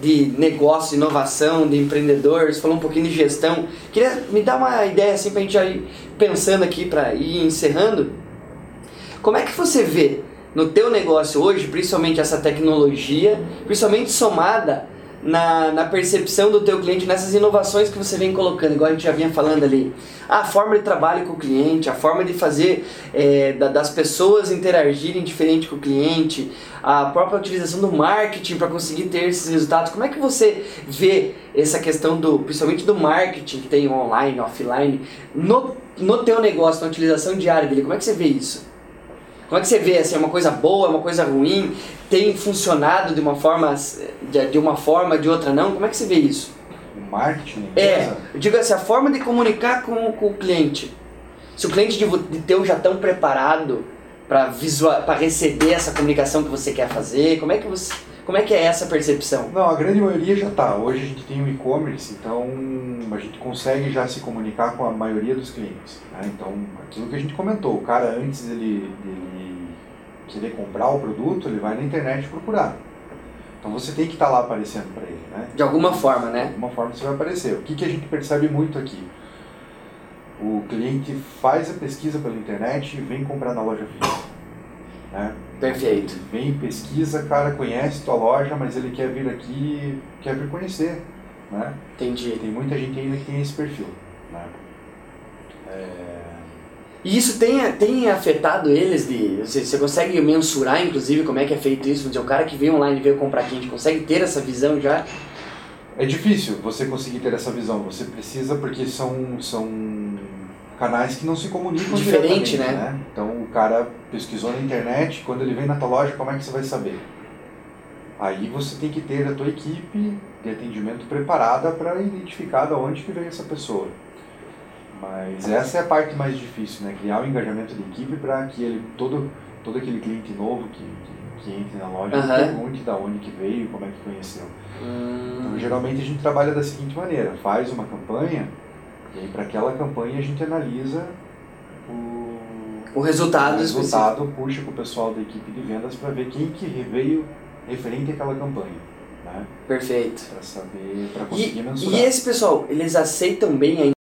de negócio, inovação, de empreendedores, falou um pouquinho de gestão. Queria me dar uma ideia assim para a gente ir pensando aqui para ir encerrando. Como é que você vê no teu negócio hoje, principalmente essa tecnologia, principalmente somada na, na percepção do teu cliente, nessas inovações que você vem colocando, igual a gente já vinha falando ali. A forma de trabalho com o cliente, a forma de fazer é, da, das pessoas interagirem diferente com o cliente, a própria utilização do marketing para conseguir ter esses resultados. Como é que você vê essa questão do, principalmente do marketing que tem online, offline, no, no teu negócio, na utilização diária dele? Como é que você vê isso? Como é que você vê? Assim, é uma coisa boa, é uma coisa ruim? Tem funcionado de uma forma, de, de uma forma, de outra não? Como é que você vê isso? O marketing? É, eu digo assim, a forma de comunicar com, com o cliente. Se o cliente de, de teu já tão preparado para receber essa comunicação que você quer fazer, como é que você como é que é essa percepção? Não, a grande maioria já está. Hoje a gente tem o e-commerce, então a gente consegue já se comunicar com a maioria dos clientes. Né? Então, aquilo que a gente comentou, o cara antes ele, ele querer comprar o produto, ele vai na internet procurar. Então você tem que estar tá lá aparecendo para ele, né? De alguma forma, né? De alguma forma você vai aparecer. O que, que a gente percebe muito aqui? O cliente faz a pesquisa pela internet e vem comprar na loja física. Né? Perfeito. Vem, pesquisa, cara, conhece tua loja, mas ele quer vir aqui, quer vir conhecer, né? Entendi. Tem muita gente ainda que tem esse perfil, né? É... E isso tem, tem afetado eles de. Você, você consegue mensurar, inclusive, como é que é feito isso? Dizer, o cara que veio online veio comprar aqui, a gente consegue ter essa visão já? É difícil você conseguir ter essa visão. Você precisa porque são, são canais que não se comunicam Diferente, né? né? Então o cara pesquisou na internet, quando ele vem na tua loja, como é que você vai saber? Aí você tem que ter a tua equipe de atendimento preparada para identificar de onde que veio essa pessoa. Mas essa é a parte mais difícil, né? Criar o engajamento de equipe para que ele todo todo aquele cliente novo que, que, que entre na loja uhum. pergunte da onde que veio, como é que conheceu. Hum. Então geralmente a gente trabalha da seguinte maneira: faz uma campanha e aí, para aquela campanha, a gente analisa o, o resultado. O resultado específico. puxa com o pessoal da equipe de vendas para ver quem que veio referente àquela campanha. Né? Perfeito. Para saber, para conseguir e, mensurar. E esse pessoal, eles aceitam bem a